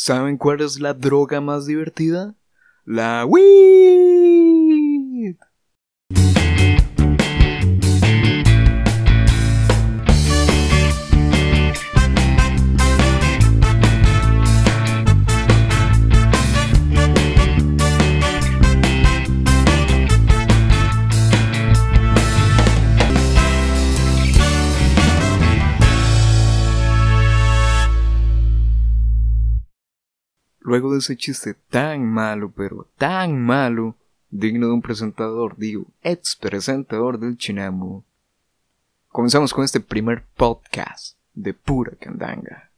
¿Saben cuál es la droga más divertida? La weed. Luego de ese chiste tan malo, pero tan malo, digno de un presentador, digo, ex presentador del Chinamo, comenzamos con este primer podcast de pura candanga.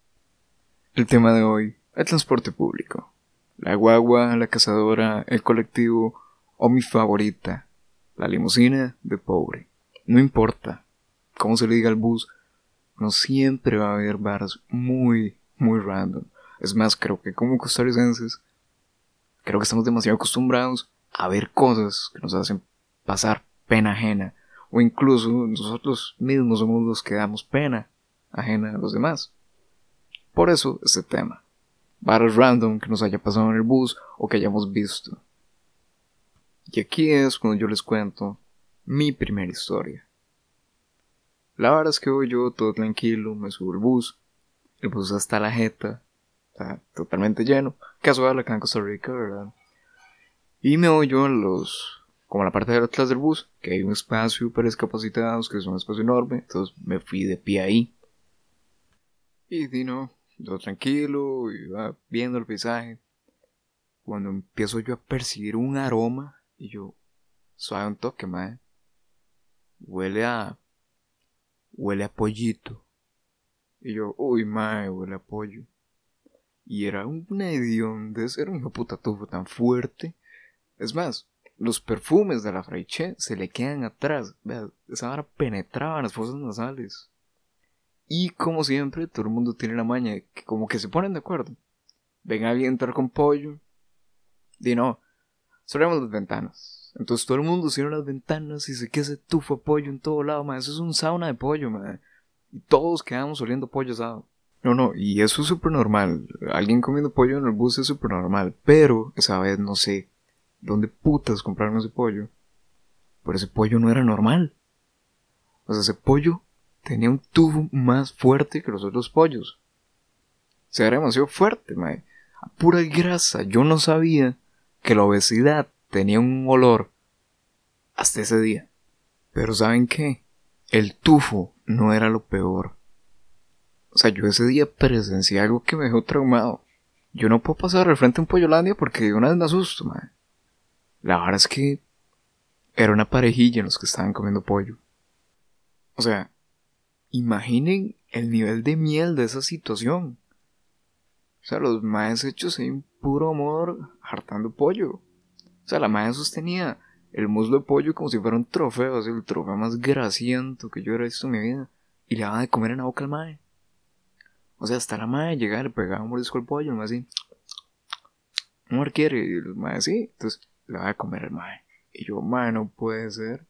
El tema de hoy, el transporte público. La guagua, la cazadora, el colectivo o mi favorita, la limusina de pobre. No importa cómo se le diga al bus, no siempre va a haber barras muy, muy random es más, creo que como costarricenses, creo que estamos demasiado acostumbrados a ver cosas que nos hacen pasar pena ajena. O incluso nosotros mismos somos los que damos pena ajena a los demás. Por eso este tema. Barras random que nos haya pasado en el bus o que hayamos visto. Y aquí es cuando yo les cuento mi primera historia. La verdad es que voy yo todo tranquilo, me subo al bus, el bus hasta la jeta, totalmente lleno. Casual acá en Costa Rica, ¿verdad? Y me voy yo a los. como la parte de atrás del bus, que hay un espacio para que es un espacio enorme. Entonces me fui de pie ahí. Y di no, yo tranquilo, iba viendo el paisaje. Cuando empiezo yo a percibir un aroma, y yo, suave un toque, mae. Huele a. huele a pollito. Y yo, uy, mae, huele a pollo. Y era una de ser un puta tufo tan fuerte. Es más, los perfumes de la Fraiche se le quedan atrás. esa vara penetraba en las fosas nasales. Y como siempre, todo el mundo tiene la maña que como que se ponen de acuerdo. Ven a entrar con pollo. Y no, cerramos las ventanas. Entonces todo el mundo cierra las ventanas y se queda ese tufo de pollo en todo lado, man. Eso es un sauna de pollo, man. Y todos quedamos oliendo pollo asado. No, no, y eso es súper normal. Alguien comiendo pollo en el bus es súper normal. Pero esa vez no sé dónde putas compraron ese pollo. Pero ese pollo no era normal. O sea, ese pollo tenía un tubo más fuerte que los otros pollos. O sea, era demasiado fuerte, mae. Pura grasa. Yo no sabía que la obesidad tenía un olor hasta ese día. Pero ¿saben qué? El tufo no era lo peor. O sea, yo ese día presencié algo que me dejó traumado. Yo no puedo pasar al frente a un Pollolandia porque de una vez me asusto, man. La verdad es que era una parejilla en los que estaban comiendo pollo. O sea, imaginen el nivel de miel de esa situación. O sea, los maes hechos en puro amor hartando pollo. O sea, la madre sostenía el muslo de pollo como si fuera un trofeo, así el trofeo más grasiento que yo hubiera visto en mi vida. Y le daba de comer en la boca al mae. O sea, hasta la madre llegaba, le pegaba un mordisco al pollo, mae así. No quiere, y el mae así. Entonces le va a comer el mae. Y yo, mae, no puede ser.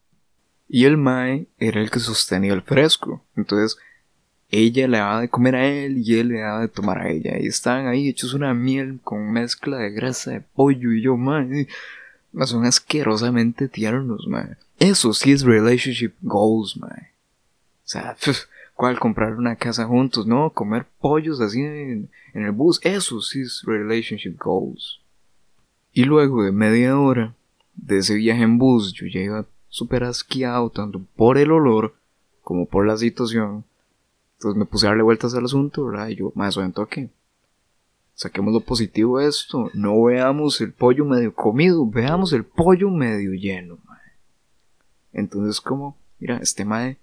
Y el mae era el que sostenía el fresco. Entonces ella le daba de comer a él y él le daba de tomar a ella. Y estaban ahí hechos una miel con mezcla de grasa de pollo. Y yo, mae, son asquerosamente tiernos, mae. Eso sí es relationship goals, mae. O sea, cual comprar una casa juntos, no, comer pollos así en, el bus, eso sí es relationship goals. Y luego de media hora de ese viaje en bus, yo ya iba súper asqueado, tanto por el olor como por la situación. Entonces me puse a darle vueltas al asunto, ¿verdad? Y yo, más o toque. Saquemos lo positivo de esto. No veamos el pollo medio comido, veamos el pollo medio lleno, Entonces, como, mira, este mae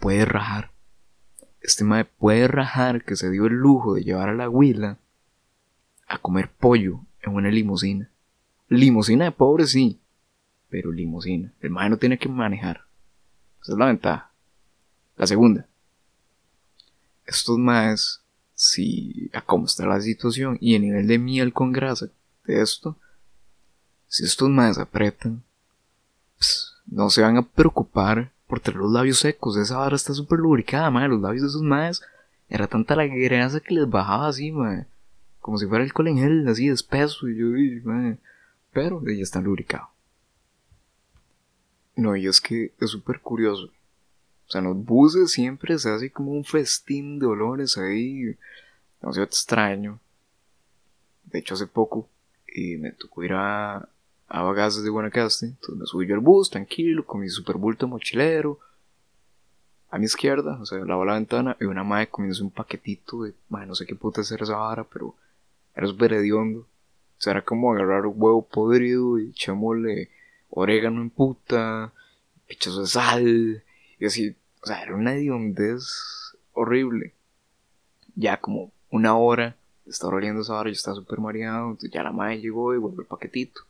puede rajar este mae puede rajar que se dio el lujo de llevar a la huila a comer pollo en una limusina. Limusina de pobre, sí, pero limusina. El mae no tiene que manejar. Esa es la ventaja. La segunda. Estos maes, si a cómo está la situación y el nivel de miel con grasa de esto, si estos maes apretan, pues, no se van a preocupar por tener los labios secos. Esa vara está súper lubricada, madre. Los labios de esos madres era tanta la grasa que les bajaba así, madre. como si fuera alcohol en gel, así espeso, y yo, y, pero ya está lubricado. No, y es que es súper curioso. O sea, en los buses siempre se hace como un festín de olores ahí, demasiado extraño. De hecho, hace poco y me tocó ir a, a de Guanacaste. Entonces me subí yo al bus, tranquilo, con mi super bulto mochilero. A mi izquierda, o sea, lavo la ventana y una madre comienza un paquetito de, madre, no sé qué puta hacer esa vara, pero era súper hediondo. O sea, era como agarrar un huevo podrido y echémosle orégano en puta, pichazo de sal, y así, o sea, era una hediondez horrible. Ya como una hora estaba oliendo esa hora, yo estaba súper mareado, entonces ya la madre llegó y volvió el paquetito.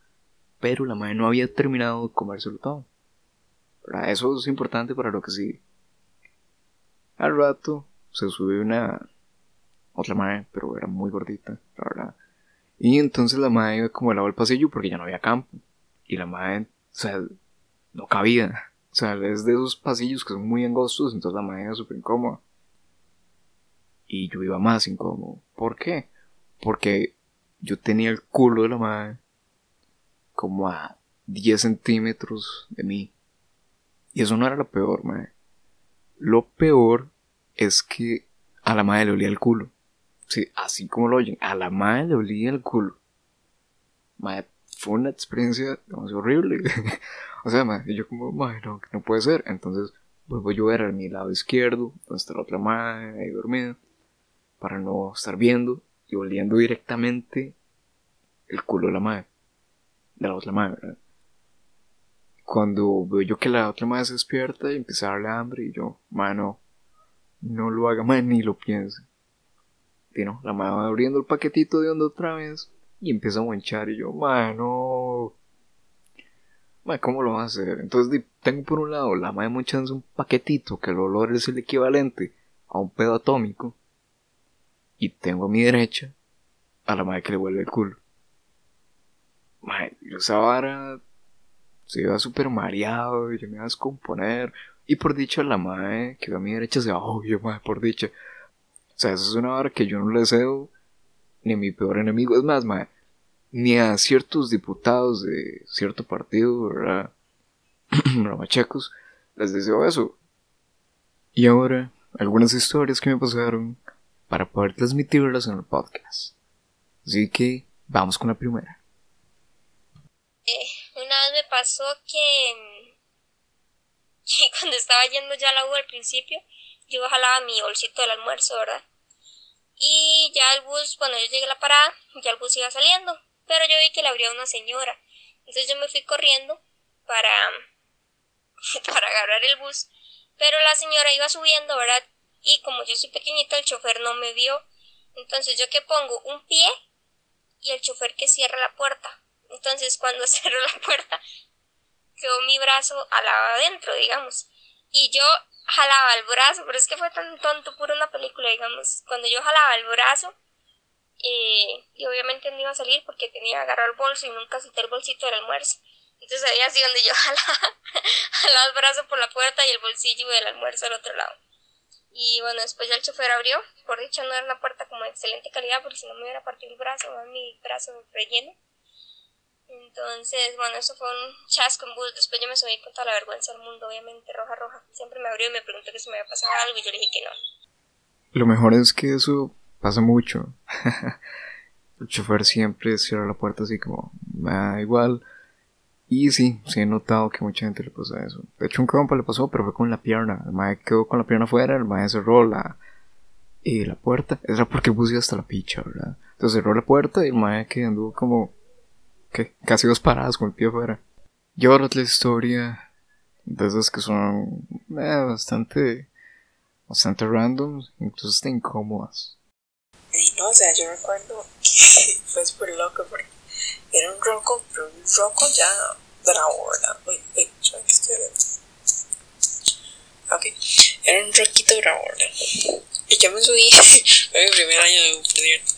Pero la madre no había terminado de comérselo todo. Eso es importante para lo que sigue. Al rato se subió una otra madre, pero era muy gordita, la verdad. Y entonces la madre iba como al lado del pasillo porque ya no había campo. Y la madre, o sea, no cabía. O sea, es de esos pasillos que son muy angostos, entonces la madre era súper incómoda. Y yo iba más incómodo. ¿Por qué? Porque yo tenía el culo de la madre como a 10 centímetros de mí. Y eso no era lo peor, madre. Lo peor es que a la madre le olía el culo. Sí, así como lo oyen, a la madre le olía el culo. Madre, fue una experiencia horrible. o sea, madre, yo como, madre, no, no puede ser. Entonces, vuelvo yo a ver a mi lado izquierdo, donde está la otra madre ahí dormida, para no estar viendo y oliendo directamente el culo de la madre. De la otra madre, ¿verdad? Cuando veo yo que la otra madre se despierta y empieza a darle hambre y yo, mano, no lo haga, madre, ni lo piense. Y la madre va abriendo el paquetito de onda otra vez y empieza a manchar y yo, mano, madre, ¿cómo lo va a hacer? Entonces tengo por un lado la madre monchándose un paquetito que el olor es el equivalente a un pedo atómico y tengo a mi derecha a la madre que le vuelve el culo. Madre, yo esa vara se iba súper mareado, yo me iba a descomponer. Y por dicha la madre que va a mi derecha se va, obvio, madre, por dicha. O sea, eso es una vara que yo no le deseo ni a mi peor enemigo. Es más, madre, ni a ciertos diputados de cierto partido, ¿verdad? Ramachecos, les deseo eso. Y ahora, algunas historias que me pasaron para poder transmitirlas en el podcast. Así que vamos con la primera. Me pasó que, que cuando estaba yendo ya a la U al principio, yo jalaba mi bolsito del almuerzo, ¿verdad? Y ya el bus, cuando yo llegué a la parada, ya el bus iba saliendo, pero yo vi que le abría una señora. Entonces yo me fui corriendo para, para agarrar el bus, pero la señora iba subiendo, ¿verdad? y como yo soy pequeñita el chofer no me vio. Entonces yo que pongo un pie y el chofer que cierra la puerta. Entonces cuando cerró la puerta quedó mi brazo al lado adentro, digamos. Y yo jalaba el brazo, pero es que fue tan tonto, pura una película, digamos. Cuando yo jalaba el brazo, eh, y obviamente no iba a salir porque tenía que agarrar el bolso y nunca cité el bolsito del almuerzo. Entonces ahí así donde yo jalaba, jalaba el brazo por la puerta y el bolsillo del almuerzo al otro lado. Y bueno, después ya el chofer abrió. Por dicho, no era una puerta como de excelente calidad, porque si no me hubiera partido el brazo, mi brazo relleno. Entonces, bueno, eso fue un chasco en bus. Después yo me subí con toda la vergüenza del mundo, obviamente, roja, roja. Siempre me abrió y me preguntó que si me había pasado algo y yo le dije que no. Lo mejor es que eso pasa mucho. el chofer siempre cierra la puerta así como, da igual y sí, sí he notado que mucha gente le pasa eso. De hecho, un compa le pasó, pero fue con la pierna. El mae quedó con la pierna afuera, el mae cerró la, y la puerta. Era porque puse hasta la picha, ¿verdad? Entonces cerró la puerta y el mae que anduvo como, ¿qué? Casi dos paradas con el pie afuera. Y ahora la historia de esas que son eh, bastante, bastante random, incluso hasta incómodas. no, o sea, yo recuerdo que fue súper loco porque era un roco, pero un roco ya bravo, ¿verdad? Uy, uy, que estoy Ok, era un roquito bravo, ¿verdad? Y yo me subí, fue mi primer año de por cierto.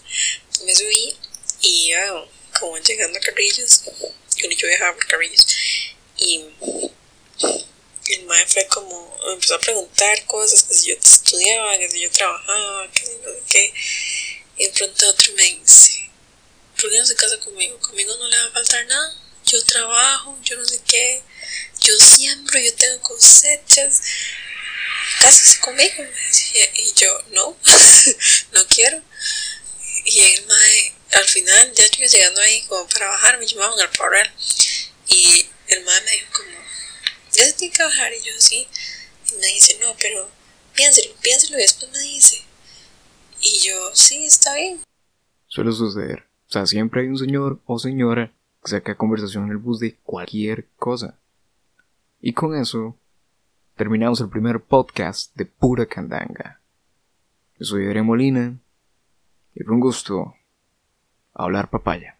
Me subí y como llegando a Carrillos, cuando yo viajaba por Carrillos. Y el maestro como, me empezó a preguntar cosas, que si yo estudiaba, que si yo trabajaba, que si no sé qué. Y de pronto otro me dice, ¿por qué no se casa conmigo? Conmigo no le va a faltar nada. Yo trabajo, yo no sé qué. Yo siembro, yo tengo cosechas. Cásese conmigo. Me. Y yo, no, no quiero. Y el mae, al final, ya yo llegando ahí como para bajar, me llamaban al parral. Y el mae me dijo como, ya se tiene que bajar. Y yo, sí. Y me dice, no, pero piénselo, piénselo y después me dice. Y yo, sí, está bien. Suele suceder. O sea, siempre hay un señor o señora que saca conversación en el bus de cualquier cosa. Y con eso terminamos el primer podcast de Pura Candanga. Yo soy Adrián Molina y fue un gusto hablar papaya.